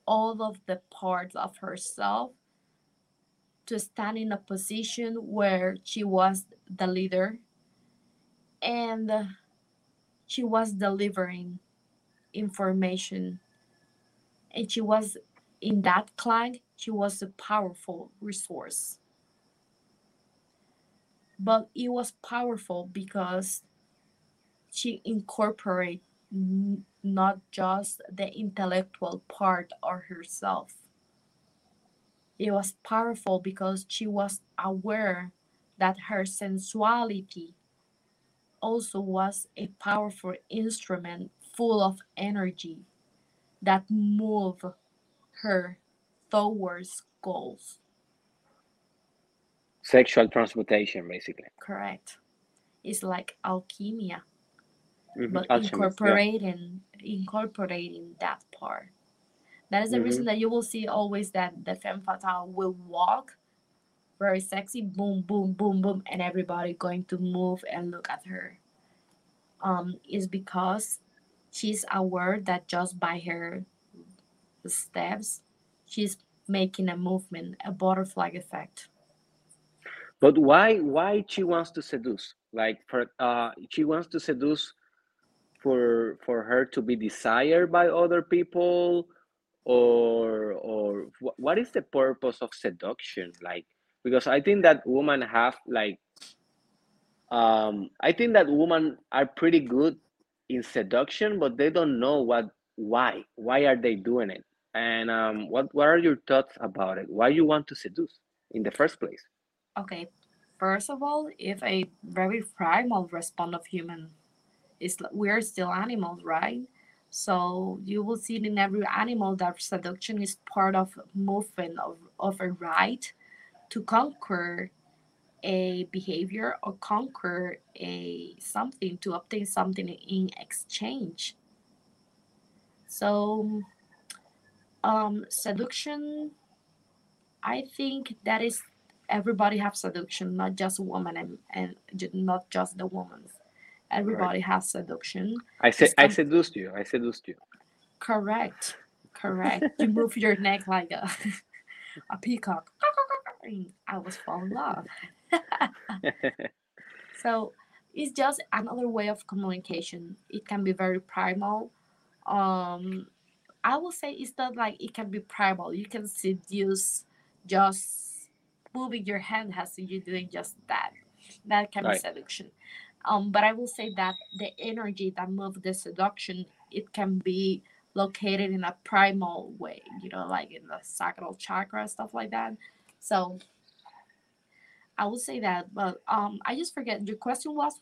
all of the parts of herself to stand in a position where she was the leader and she was delivering information and she was in that clan she was a powerful resource but it was powerful because she incorporated not just the intellectual part of herself. It was powerful because she was aware that her sensuality also was a powerful instrument full of energy that moved her towards goals. Sexual transportation, basically. Correct. It's like alchemy. Mhm, but alchemist, yeah. incorporating incorporating that part. That is the Mhm. reason that you will see always that the femme fatale will walk very sexy, boom, boom, boom, boom, and everybody going to move and look at her. Um, is because she's aware that just by her steps, she's making a movement, a butterfly effect. But why why she wants to seduce? Like for uh she wants to seduce for for her to be desired by other people or or wh- what is the purpose of seduction like because i think that women have like um i think that women are pretty good in seduction but they don't know what why why are they doing it? And um what what are your thoughts about it? Why you want to seduce in the first place? Okay, first of all, if a very primal response of human is we're still animals, right? So you will see in every animal that seduction is part of movement of, of a right to conquer a behavior or conquer a something to obtain something in exchange. So um seduction I think that is everybody have seduction, not just woman and, and not just the woman. Everybody has seduction. i said i seduced you i seduced you Correct. Correct. you move your neck like a, a peacock. I was falling in love. So it's just another way of communication. It can be very primal. Um, I will say it's not like it can be primal. You can seduce just moving your hand has to you doing just that. That can be seduction. Um, but I will say that the energy that moves the seduction, it can be located in a primal way, you know, like in the sacral chakra, stuff like that. So I would say that, but um, I just forget. Your question was,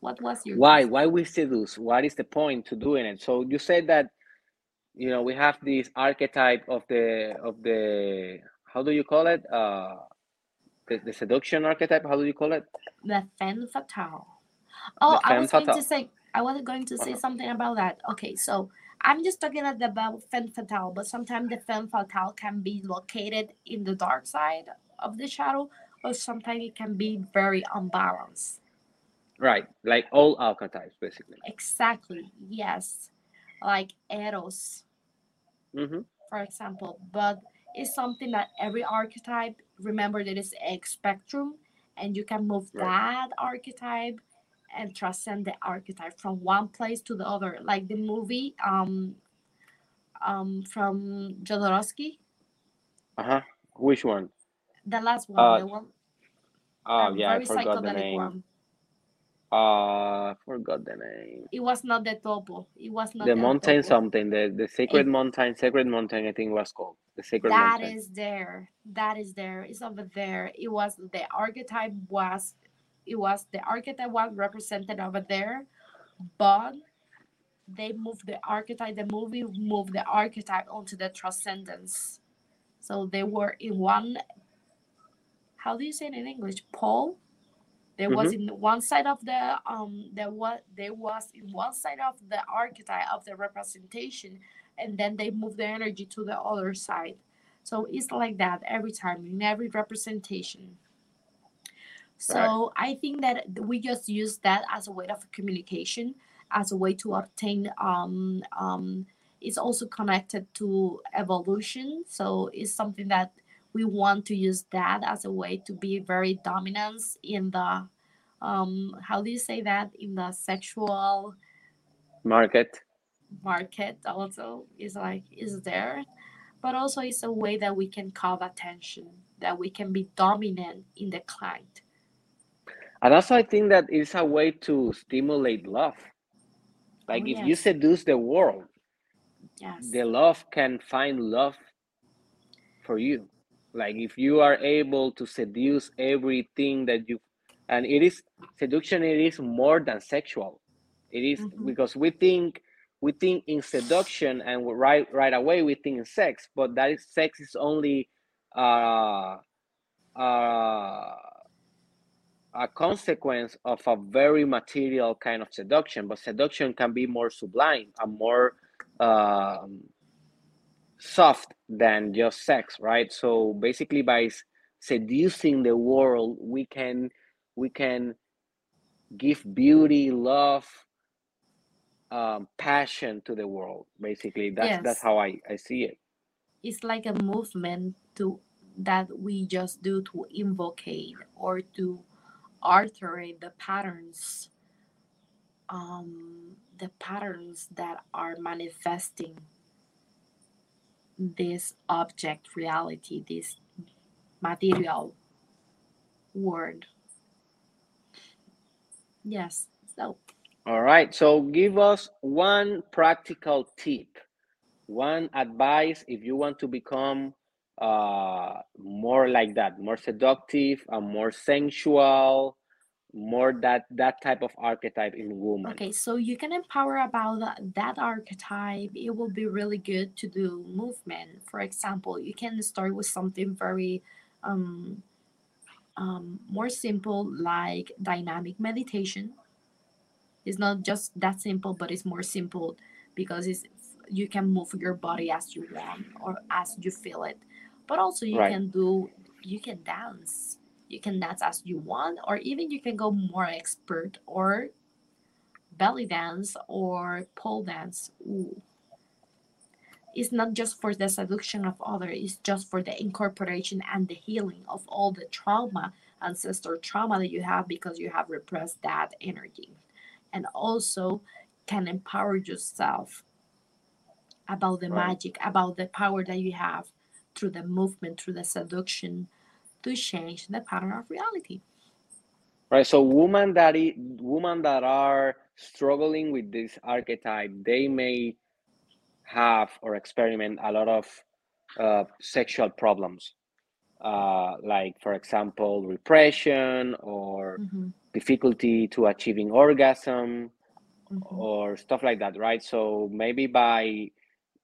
what was your Why? question? Why we seduce? What is the point to doing it? So you said that, you know, we have this archetype of the of the how do you call it? Uh, the, the seduction archetype. How do you call it? The femme fatale. Oh, I was going to say, I was going to say Uh-huh. something about that. Okay, so I'm just talking about femme fatale, but sometimes the femme fatale can be located in the dark side of the shadow, or sometimes it can be very unbalanced. Right, like all archetypes, basically. Exactly, yes. Like Eros, hmm for example, but it's something that every archetype, remember there is a spectrum, and you can move Right. that archetype and transcend the archetype from one place to the other. Like the movie um um from Jodorowsky, Uh huh. Which one? the last one, Uh, the one oh um, yeah, I forgot the name. one. Uh, forgot the name. It was not the topo. It was not The the mountain topo. something. The the sacred It- mountain. Sacred mountain. I think was called the sacred That mountain. is there. That is there. It's over there. It was the archetype was it was the archetype was represented over there, but they moved the archetype, the movie moved the archetype onto the transcendence. So they were in one how do you say it in English? Pole? There was in one side of the um there was there was in one side of the archetype of the representation and then they move the energy to the other side. So it's like that every time in every representation. So I think that we just use that as a way of communication, as a way to obtain um um it's also connected to evolution. So it's something that we want to use that as a way to be very dominant in the um how do you say that in the sexual Market. market also is like is there but also it's a way that we can call attention that we can be dominant in the client And also, I think that it's a way to stimulate love. Like Oh, if you seduce the world, yes the love can find love for you. Like if you are able to seduce everything that you, and it is seduction. It is more than sexual. It is Mhm. because we think we think in seduction, and right right away we think in sex, but that is sex is only uh, uh, a consequence of a very material kind of seduction. But seduction can be more sublime and more um, soft than just sex, right? So basically, by seducing the world, we can we can give beauty, love, um, passion to the world. Basically, that's that's how I I see it. it's like a movement to that we just do to invocate or to alterate the patterns um the patterns that are manifesting this object reality this material world yes so All right. So give us one practical tip, one advice if you want to become uh, more like that, more seductive and more sensual, more that that type of archetype in woman. Okay, so you can empower about that, archetype. It will be really good to do movement. For example, you can start with something very um, um, more simple, like dynamic meditation. It's not just that simple, but it's more simple because it's you can move your body as you want or as you feel it. But also you Right. can do you can dance. You can dance as you want, or even you can go more expert or belly dance or pole dance. Ooh. It's not just for the seduction of others, it's just for the incorporation and the healing of all the trauma, ancestor trauma that you have because you have repressed that energy. And also can empower yourself about the Right. magic, about the power that you have through the movement, through the seduction to change the pattern of reality. Right. So women that i- women that are struggling with this archetype, they may have or experiment a lot of uh, sexual problems, uh, like, for example, repression or Mhm, difficulty to achieving orgasm mhm, or stuff like that, right? So maybe by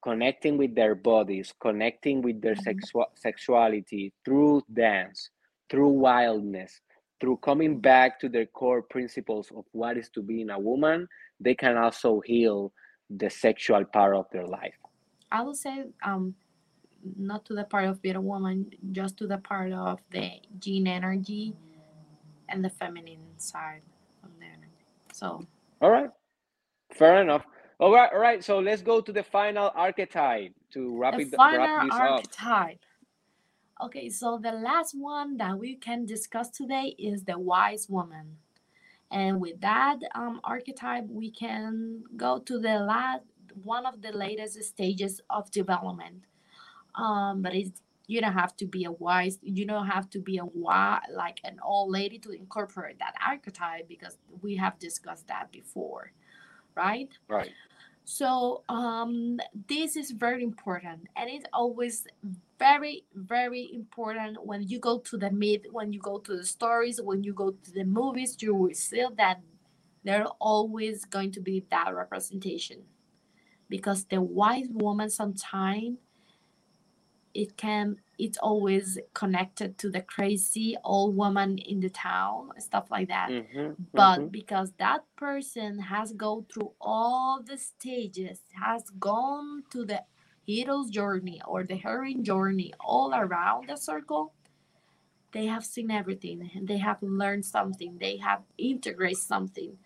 connecting with their bodies, connecting with their mhm. sexual sexuality through dance, through wildness, through coming back to their core principles of what is to being a woman, they can also heal the sexual part of their life. I would say um not to the part of being a woman, just to the part of the gene energy and the feminine side of the energy. So All right, fair enough. All right, all right. So let's go to the final archetype to wrap the it wrap final this up. archetype. Okay, so the last one that we can discuss today is the wise woman. And with that um, archetype, we can go to the last one of the latest stages of development. Um, but it's you don't have to be a wise, you don't have to be a wise, like an old lady to incorporate that archetype because we have discussed that before, right? Right. So um, this is very important, and it's always very, very important when you go to the myth, when you go to the stories, when you go to the movies. You will see that there's always going to be that representation, because the wise woman sometimes it can it's always connected to the crazy old woman in the town, stuff like that. Mm-hmm, but mm-hmm. because that person has gone through all the stages has gone to the hero's journey or the heroine journey all around the circle they have seen everything. And they have learned something. They have integrated something.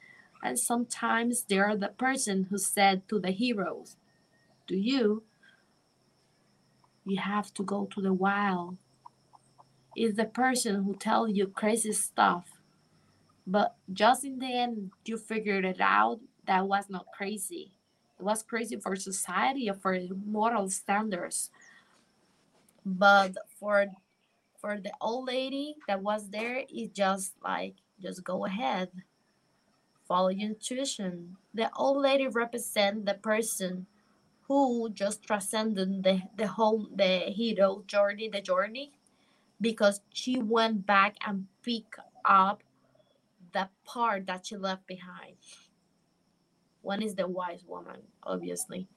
And sometimes they are the person who said to the heroes to you you have to go to the wild is the person who tell you crazy stuff but just in the end, you figured it out that was not crazy. It was crazy for society or for moral standards. But for for the old lady that was there, it just like just go ahead, follow your intuition. The old lady represent the person who just transcended the the whole the hero journey, the journey, because she went back and picked up the part that she left behind. One is the wise woman, obviously.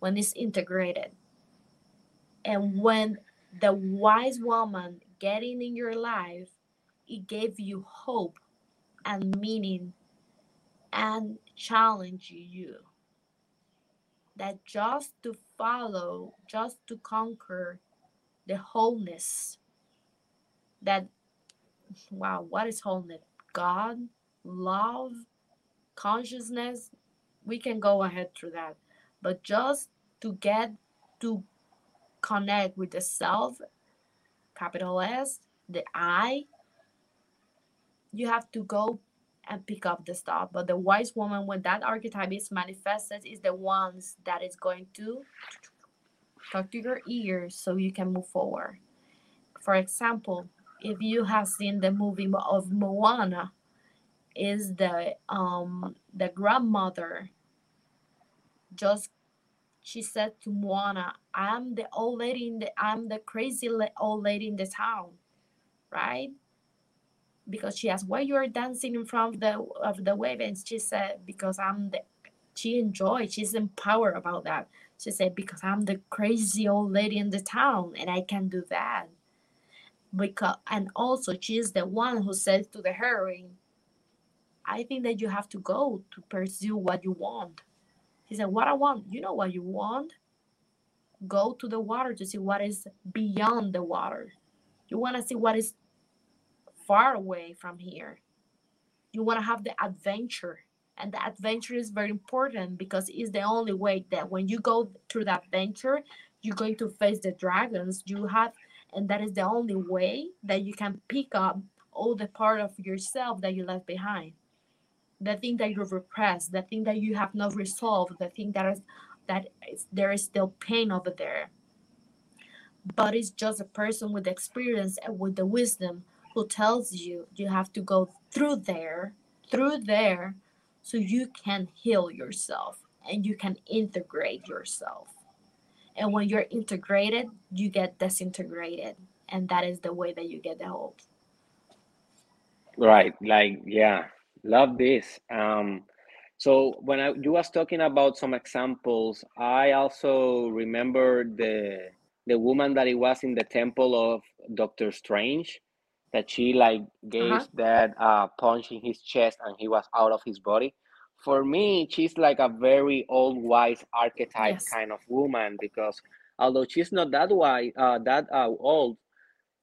One is integrated. And when the wise woman getting in your life, it gave you hope and meaning and challenge you. That just to follow, just to conquer the wholeness. That wow, what is wholeness? God, love, consciousness, we can go ahead through that. But just to get to connect with the self, capital S, the I, you have to go and pick up the stuff. But the wise woman, when that archetype is manifested, is the ones that is going to talk to your ears so you can move forward. For example, if you have seen the movie of Moana, is the um the grandmother just she said to Moana, "I'm the old lady in the I'm the crazy old lady in the town," right? Because she asked, "Why you are dancing in front of the of the wave?" And she said, "Because I'm the." She enjoyed. She's empowered about that. She said, "Because I'm the crazy old lady in the town, and I can do that." because and also she is the one who says to the heroine i think that you have to go to pursue what you want he said what i want you know what you want go to the water to see what is beyond the water you want to see what is far away from here. You want to have the adventure and the adventure is very important because it's the only way that when you go through that adventure you're going to face the dragons you have and that is the only way that you can pick up all the part of yourself that you left behind. The thing that you repressed the thing that you have not resolved the thing that is that is, there is still pain over there. But it's just a person with experience and with the wisdom who tells you you have to go through there through there so you can heal yourself and you can integrate yourself and when you're integrated you get disintegrated and that is the way that you get the hope Right. Like, yeah, love this. Um, so when I you was talking about some examples, I also remember the the woman that it was in the temple of Doctor Strange, that she like gave uh-huh. that uh punch in his chest and he was out of his body. For me, she's like a very old wise archetype yes. kind of woman because although she's not that wise, uh, that uh, old,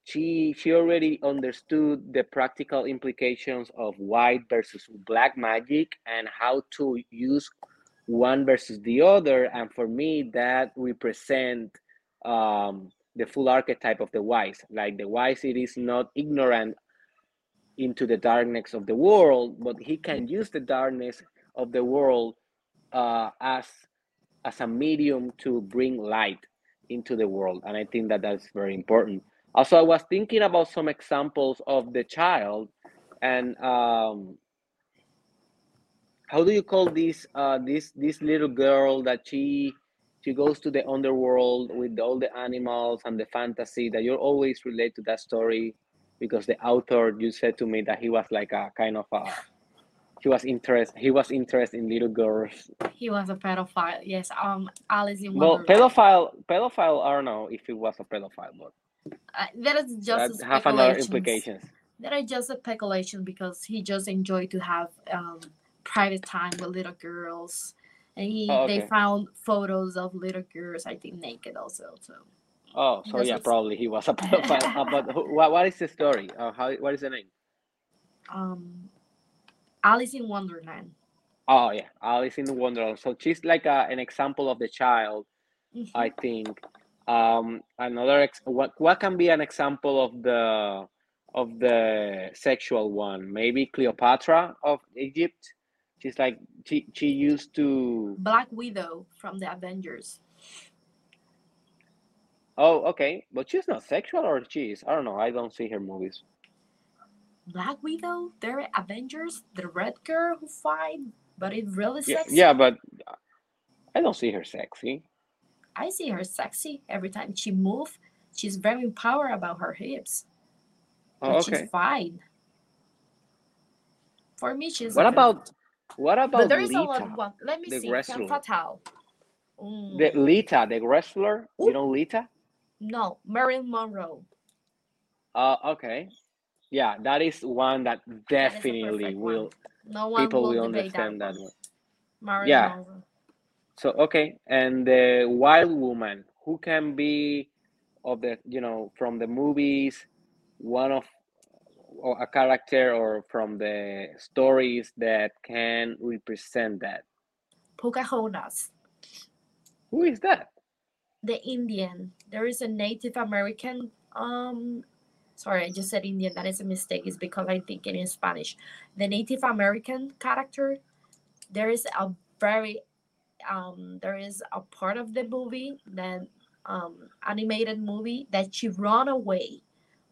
she she already understood the practical implications of white versus black magic and how to use one versus the other. And for me that represent um, the full archetype of the wise. Like the wise it is not ignorant into the darkness of the world but he can use the darkness of the world uh, as as a medium to bring light into the world. And i think that that's very important. Also i was thinking about some examples of the child and um, how do you call this uh, this this little girl that she she goes to the underworld with all the animals and the fantasy that you always relate to that story because the author you said to me that he was like a kind of a he was interest he was interested in little girls. He was a pedophile yes um alice in Wonderland. well pedophile pedophile i don't know if it was a pedophile but uh, that is just a have another implications. That are just a speculation because he just enjoyed to have um private time with little girls and he oh they found photos of little girls i think naked also so oh so that's yeah probably he was a pedophile uh, but who, what, what is the story uh, how what is the name um alice in wonderland Oh yeah, Alice in Wonderland. So she's like a, an example of the child, I hmm think. Um, another ex what what can be an example of the of the sexual one? Maybe Cleopatra of Egypt. She's like she she used to. black widow from the avengers Oh, okay, but she's not sexual, or she is. I don't know. I don't see her movies. black widow they're avengers the red girl who fight but it's really Yeah, yeah, but I don't see her sexy. i see her sexy every time she move she's very empowered about her hips Oh, but she's okay. fine for me she's What about what but about there is a lot Lita, one let me the see wrestler? fatale The mm. Lita, the wrestler. You know Lita? no marilyn monroe Uh, okay. Yeah, that is one that that definitely one will no one people will will that understand that one one. marilyn Yeah. monroe So okay, and the wild woman who can be of the you know from the movies, one of a character or from the stories that can represent that. pocahontas. Who is that? the indian. There is a native american um sorry i just said indian. That is a mistake. It's because i'm thinking in spanish. The native american character there is a very um there is a part of the movie that um animated movie that she run away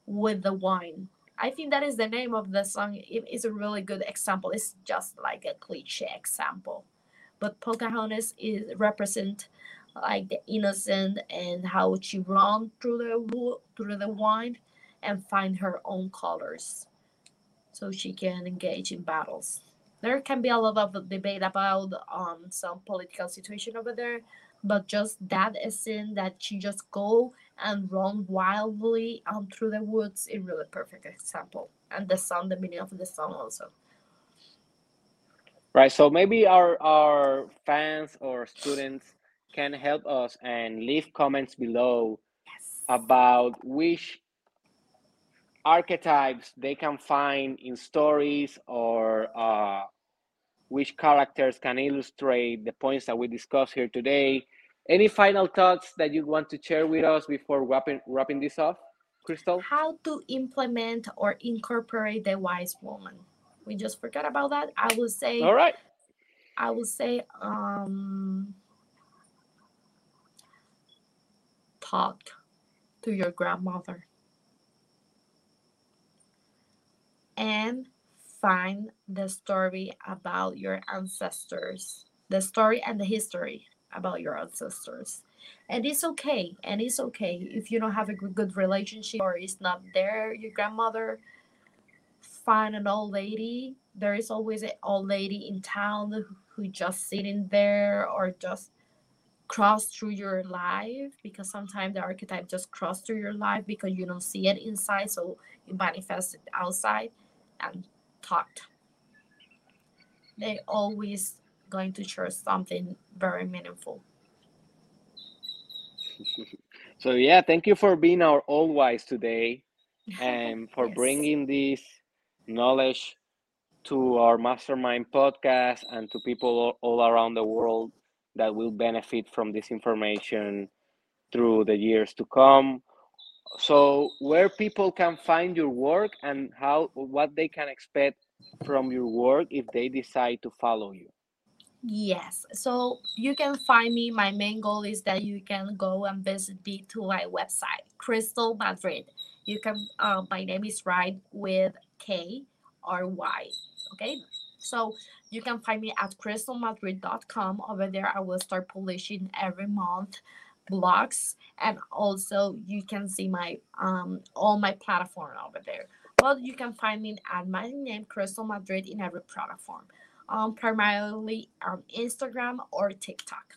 with the wine i think that is the name of the song. It is a really good example. It's just like a cliche example. But pocahontas is represent like the innocent and how she run through the through the wind and find her own colors so she can engage in battles. There can be a lot of debate about um some political situation over there, but just that scene that she just go and run wildly um through the woods is really perfect example. And the song, the meaning of the song also. Right. So maybe our our fans or students can help us and leave comments below Yes. about which archetypes they can find in stories or uh, which characters can illustrate the points that we discussed here today. Any final thoughts that you want to share with us before wrapping wrapping this off, Krystal? How to implement or incorporate the wise woman. We just forgot about that. I will say All right. I will say um talk to your grandmother and find the story about your ancestors. The story and the history about your ancestors. and it's okay and it's okay if you don't have a good relationship or it's not there. Your grandmother find an old lady. There is always an old lady in town who just sitting there or just cross through your life because sometimes the archetype just cross through your life because you don't see it inside so you manifest it outside and talked. They always going to share something very meaningful. So yeah thank you for being our old wise today and for yes. bringing this knowledge to our mastermind podcast and to people all around the world that will benefit from this information through the years to come. So where people can find your work and how what they can expect from your work if they decide to follow you Yes. So you can find me. My main goal is that you can go and visit the to my website, Krystal Madrid. You can uh, my name is right with K R Y. Okay. So you can find me at krystalmadrid.com. Over there, I will start publishing every month blogs and also you can see my um all my platform over there. But you can find me at my name Krystal Madrid in every platform um, primarily on Instagram or TikTok.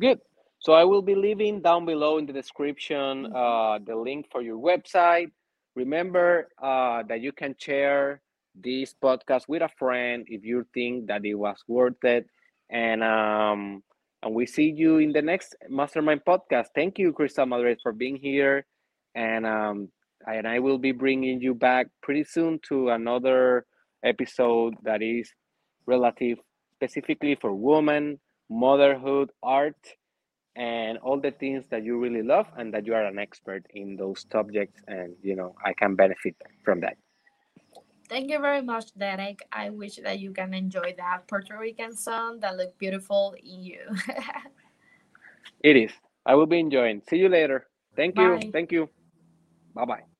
Good. So I will be leaving down below in the description mm-hmm. uh, the link for your website. Remember uh, that you can share this podcast with a friend if you think that it was worth it. And um, and we see you in the next Mastermind podcast. Thank you, Krystal Madrid, for being here. And um, and I will be bringing you back pretty soon to another episode that is relative specifically for women, motherhood, art, and all the things that you really love and that you are an expert in those subjects and you know I can benefit from that. Thank you very much, Derek. I wish that you can enjoy that Puerto Rican sun that look beautiful in you. it is. I will be enjoying. See you later. Thank Bye. you. Thank you. Bye bye.